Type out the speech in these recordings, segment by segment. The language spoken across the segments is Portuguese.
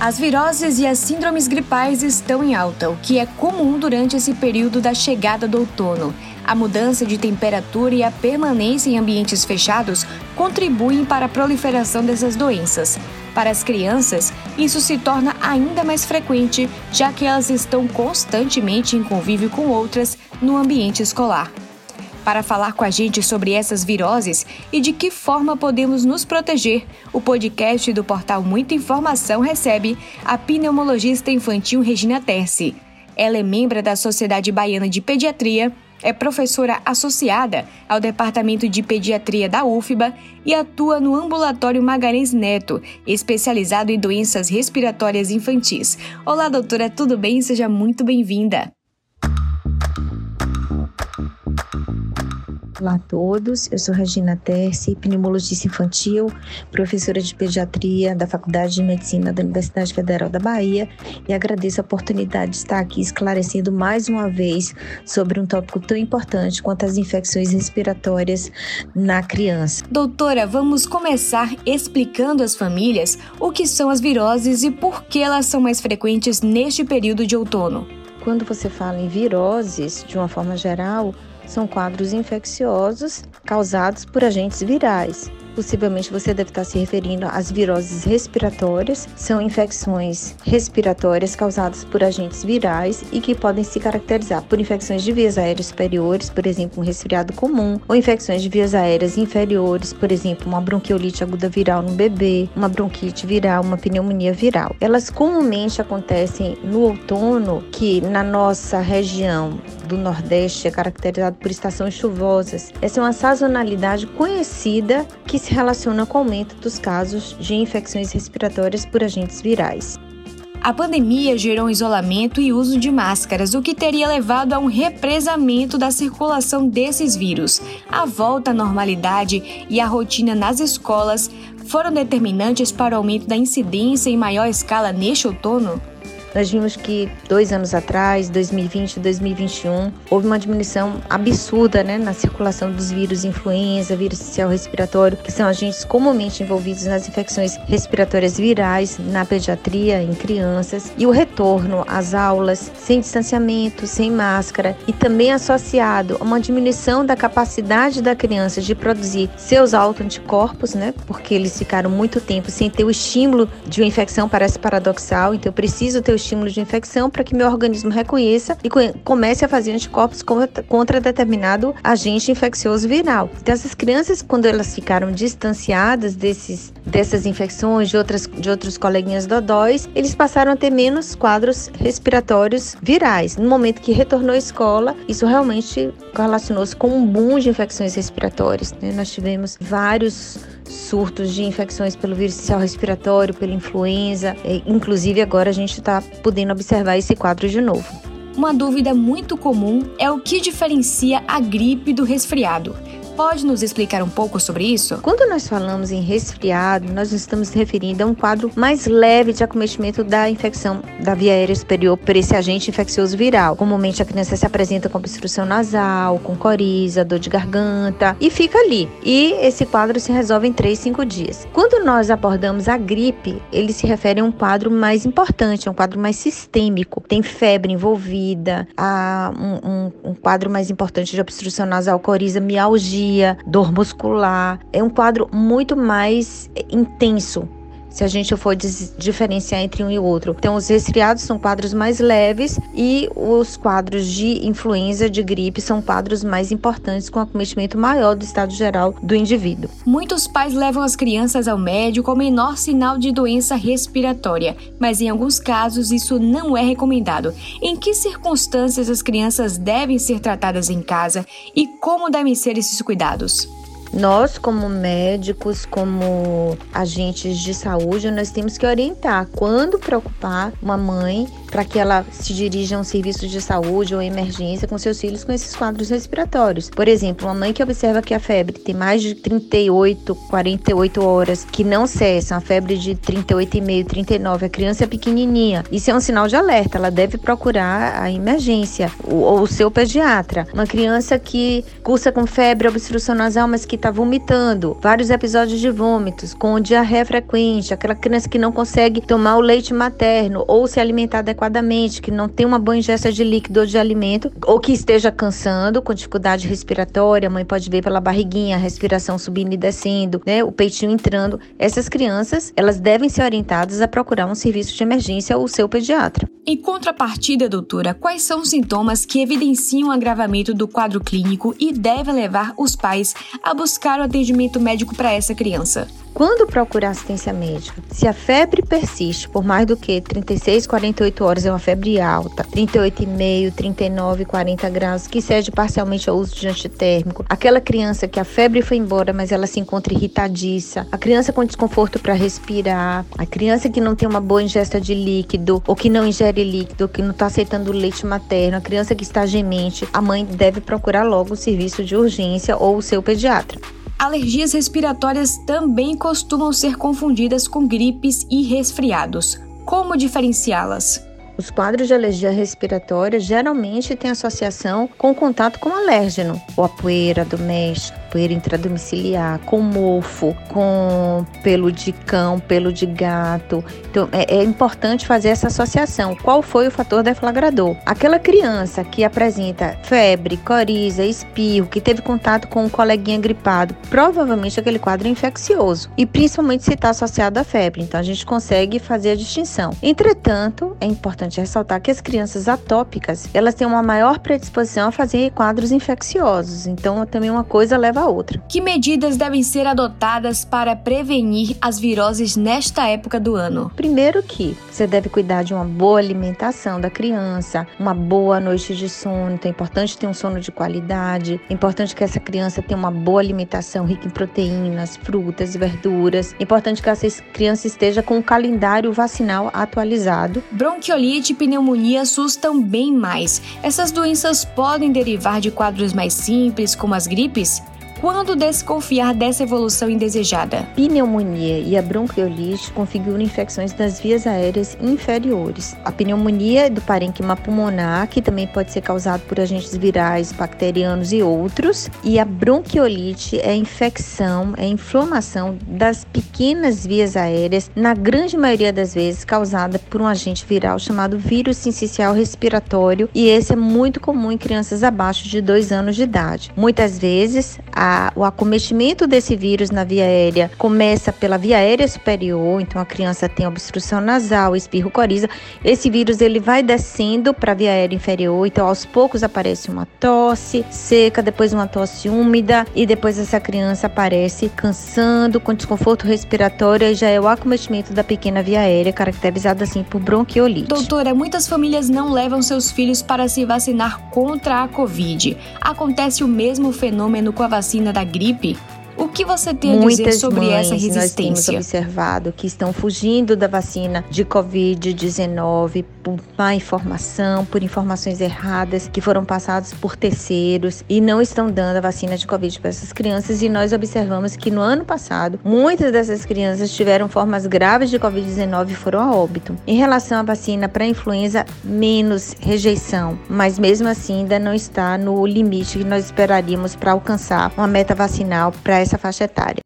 As viroses e as síndromes gripais estão em alta, o que é comum durante esse período da chegada do outono. A mudança de temperatura e a permanência em ambientes fechados contribuem para a proliferação dessas doenças. Para as crianças, isso se torna ainda mais frequente, já que elas estão constantemente em convívio com outras no ambiente escolar. Para falar com a gente sobre essas viroses e de que forma podemos nos proteger, o podcast do portal Muita Informação recebe a pneumologista infantil Regina Terce. Ela é membro da Sociedade Baiana de Pediatria, é professora associada ao Departamento de Pediatria da UFBA e atua no Ambulatório Magalhães Neto, especializado em doenças respiratórias infantis. Olá, doutora, tudo bem? Seja muito bem-vinda. Olá a todos, eu sou Regina Terce, pneumologista infantil, professora de pediatria da Faculdade de Medicina da Universidade Federal da Bahia e agradeço a oportunidade de estar aqui esclarecendo mais uma vez sobre um tópico tão importante quanto as infecções respiratórias na criança. Doutora, vamos começar explicando às famílias o que são as viroses e por que elas são mais frequentes neste período de outono. Quando você fala em viroses, de uma forma geral, são quadros infecciosos causados por agentes virais. Possivelmente você deve estar se referindo às viroses respiratórias. São infecções respiratórias causadas por agentes virais e que podem se caracterizar por infecções de vias aéreas superiores, por exemplo, um resfriado comum, ou infecções de vias aéreas inferiores, por exemplo, uma bronquiolite aguda viral no bebê, uma bronquite viral, uma pneumonia viral. Elas comumente acontecem no outono, que na nossa região do Nordeste é caracterizado por estações chuvosas. Essa é uma sazonalidade conhecida que se relaciona com o aumento dos casos de infecções respiratórias por agentes virais. A pandemia gerou isolamento e uso de máscaras, o que teria levado a um represamento da circulação desses vírus. A volta à normalidade e a rotina nas escolas foram determinantes para o aumento da incidência em maior escala neste outono? Nós vimos que dois anos atrás, 2020 e 2021, houve uma diminuição absurda né, na circulação dos vírus influenza, vírus social respiratório, que são agentes comumente envolvidos nas infecções respiratórias virais na pediatria, em crianças, e o retorno às aulas sem distanciamento, sem máscara e também associado a uma diminuição da capacidade da criança de produzir seus autoanticorpos, né, porque eles ficaram muito tempo sem ter o estímulo de uma infecção, parece paradoxal, então eu preciso ter o estímulo de infecção para que meu organismo reconheça e comece a fazer anticorpos contra, determinado agente infeccioso viral. Então, essas crianças, quando elas ficaram distanciadas desses, dessas infecções, de, outras, de outros coleguinhas dodóis, eles passaram a ter menos quadros respiratórios virais. No momento que retornou à escola, isso realmente correlacionou-se com um boom de infecções respiratórias. Né? Nós tivemos vários surtos de infecções pelo vírus respiratório, pela influenza. Inclusive, agora a gente está podendo observar esse quadro de novo. Uma dúvida muito comum é o que diferencia a gripe do resfriado pode nos explicar um pouco sobre isso? Quando nós falamos em resfriado, nós estamos referindo a um quadro mais leve de acometimento da infecção da via aérea superior por esse agente infeccioso viral. Comumente a criança se apresenta com obstrução nasal, com coriza, dor de garganta e fica ali. E esse quadro se resolve em 3, 5 dias. Quando nós abordamos a gripe, ele se refere a um quadro mais importante, a um quadro mais sistêmico. Tem febre envolvida, a um, um, um quadro mais importante de obstrução nasal, coriza, mialgia dor muscular. É um quadro muito mais intenso se a gente for diferenciar entre um e outro. Então, os resfriados são quadros mais leves e os quadros de influenza, de gripe, são quadros mais importantes com acometimento maior do estado geral do indivíduo. Muitos pais levam as crianças ao médico com menor sinal de doença respiratória, mas em alguns casos isso não é recomendado. Em que circunstâncias as crianças devem ser tratadas em casa e como devem ser esses cuidados? Nós, como médicos, como agentes de saúde, nós temos que orientar. Quando preocupar uma mãe para que ela se dirija a um serviço de saúde ou emergência com seus filhos com esses quadros respiratórios. Por exemplo, uma mãe que observa que a febre tem mais de 38, 48 horas, que não cessa, uma febre de 38,5, 39, a criança é pequenininha. Isso é um sinal de alerta, ela deve procurar a emergência ou o seu pediatra. Uma criança que cursa com febre, obstrução nasal, mas que está vomitando, vários episódios de vômitos, com diarreia frequente, aquela criança que não consegue tomar o leite materno ou se alimentar adequadamente, que não tem uma boa ingesta de líquido ou de alimento, ou que esteja cansando, com dificuldade respiratória, a mãe pode ver pela barriguinha, a respiração subindo e descendo, né, o peitinho entrando. Essas crianças, elas devem ser orientadas a procurar um serviço de emergência ou seu pediatra. Em contrapartida, doutora, quais são os sintomas que evidenciam o agravamento do quadro clínico e devem levar os pais a buscar o atendimento médico para essa criança? Quando procurar assistência médica, se a febre persiste por mais do que 36, 48 horas, é uma febre alta, 38,5, 39, 40 graus, que cede parcialmente ao uso de antitérmico, aquela criança que a febre foi embora, mas ela se encontra irritadiça, a criança com desconforto para respirar, a criança que não tem uma boa ingesta de líquido, ou que não ingere líquido, que não está aceitando leite materno, a criança que está gemente, a mãe deve procurar logo o serviço de urgência ou o seu pediatra. Alergias respiratórias também costumam ser confundidas com gripes e resfriados. Como diferenciá-las? Os quadros de alergia respiratória geralmente têm associação com contato com alérgeno, ou a poeira doméstica, poeira intradomiciliar, com mofo, com pelo de cão, pelo de gato. Então é, é importante fazer essa associação. Qual foi o fator deflagrador? Aquela criança que apresenta febre, coriza, espirro, que teve contato com um coleguinha gripado, provavelmente aquele quadro é infeccioso e principalmente se está associado à febre. Então a gente consegue fazer a distinção. Entretanto, é importante ressaltar que as crianças atópicas elas têm uma maior predisposição a fazer quadros infecciosos. Então também uma coisa leva a outra. Que medidas devem ser adotadas para prevenir as viroses nesta época do ano? Primeiro que você deve cuidar de uma boa alimentação da criança, uma boa noite de sono. Então é importante ter um sono de qualidade. É importante que essa criança tenha uma boa alimentação rica em proteínas, frutas e verduras. É importante que essa criança esteja com o calendário vacinal atualizado. Bronquiolite e pneumonia assustam bem mais. Essas doenças podem derivar de quadros mais simples, como as gripes? Quando desconfiar dessa evolução indesejada? Pneumonia e a bronquiolite configuram infecções das vias aéreas inferiores. A pneumonia é do parênquima pulmonar, que também pode ser causado por agentes virais, bacterianos e outros. E a bronquiolite é infecção, é inflamação das pequenas vias aéreas, na grande maioria das vezes causada por um agente viral chamado vírus sincicial respiratório, e esse é muito comum em crianças abaixo de 2 anos de idade. Muitas vezes, a o acometimento desse vírus na via aérea começa pela via aérea superior, então a criança tem obstrução nasal, espirro, coriza. Esse vírus ele vai descendo para a via aérea inferior, então aos poucos aparece uma tosse seca, depois uma tosse úmida e depois essa criança aparece cansando, com desconforto respiratório e já é o acometimento da pequena via aérea, caracterizada assim por bronquiolite. Doutora, muitas famílias não levam seus filhos para se vacinar contra a Covid. Acontece o mesmo fenômeno com a vacina vacina da gripe, o que você tem Muitas a dizer sobre mães, essa resistência? Nós temos observado que estão fugindo da vacina de Covid-19 por má informação, por informações erradas que foram passadas por terceiros e não estão dando a vacina de Covid para essas crianças. E nós observamos que no ano passado, muitas dessas crianças tiveram formas graves de Covid-19 e foram a óbito. Em relação à vacina para influenza, menos rejeição, mas mesmo assim ainda não está no limite que nós esperaríamos para alcançar uma meta vacinal para essa faixa etária.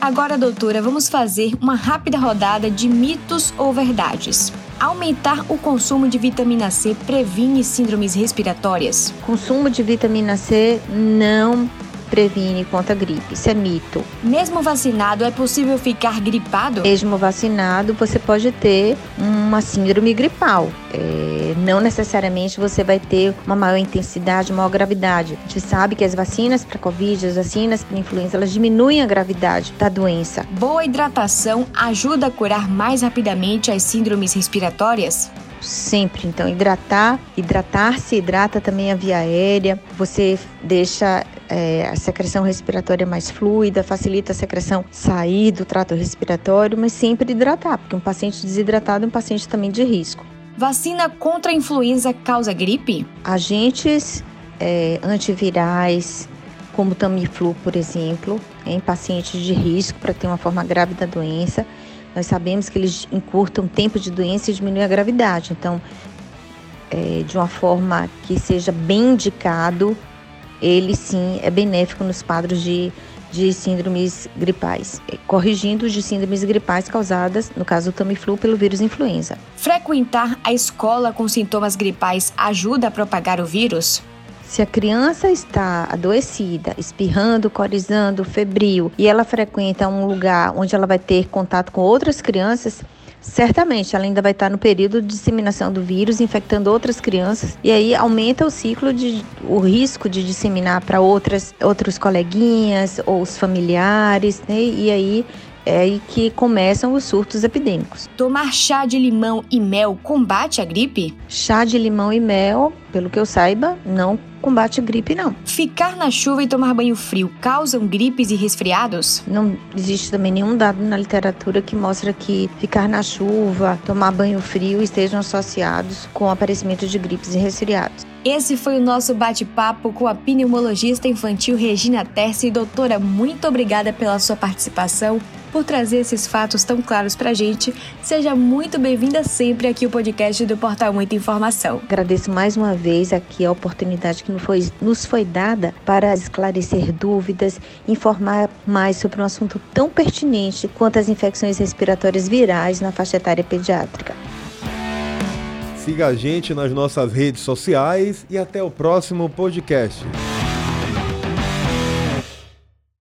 Agora, doutora, vamos fazer uma rápida rodada de mitos ou verdades. Aumentar o consumo de vitamina C previne síndromes respiratórias? Consumo de vitamina C não previne contra a gripe. Isso é mito. Mesmo vacinado, é possível ficar gripado? Mesmo vacinado, você pode ter uma síndrome gripal. É, não necessariamente você vai ter uma maior intensidade, maior gravidade. A gente sabe que as vacinas para Covid, as vacinas para influenza, elas diminuem a gravidade da doença. Boa hidratação ajuda a curar mais rapidamente as síndromes respiratórias? sempre. Então, hidratar, hidratar-se hidrata também a via aérea, você deixa é, a secreção respiratória mais fluida, facilita a secreção sair do trato respiratório, mas sempre hidratar, porque um paciente desidratado é um paciente também de risco. Vacina contra a influenza causa gripe? Agentes é, antivirais, como Tamiflu, por exemplo, em pacientes de risco para ter uma forma grave da doença, nós sabemos que eles encurtam o tempo de doença e diminuem a gravidade. Então, é, de uma forma que seja bem indicado, ele sim é benéfico nos quadros de de síndromes gripais, é, corrigindo de síndromes gripais causadas, no caso do Tamiflu, pelo vírus influenza. Frequentar a escola com sintomas gripais ajuda a propagar o vírus? Se a criança está adoecida, espirrando, corizando, febril, e ela frequenta um lugar onde ela vai ter contato com outras crianças, certamente ela ainda vai estar no período de disseminação do vírus, infectando outras crianças, e aí aumenta o ciclo de o risco de disseminar para outras outros coleguinhas ou os familiares, né? E aí é aí que começam os surtos epidêmicos. Tomar chá de limão e mel combate a gripe? Chá de limão e mel, pelo que eu saiba, não combate a gripe, não. Ficar na chuva e tomar banho frio causam gripes e resfriados? Não existe também nenhum dado na literatura que mostra que ficar na chuva, tomar banho frio estejam associados com o aparecimento de gripes e resfriados. Esse foi o nosso bate-papo com a pneumologista infantil Regina Terce. Doutora, muito obrigada pela sua participação por trazer esses fatos tão claros para a gente. Seja muito bem-vinda sempre aqui ao podcast do Portal Muita Informação. Agradeço mais uma vez aqui a oportunidade que nos foi, nos foi dada para esclarecer dúvidas, informar mais sobre um assunto tão pertinente quanto as infecções respiratórias virais na faixa etária pediátrica. Siga a gente nas nossas redes sociais e até o próximo podcast.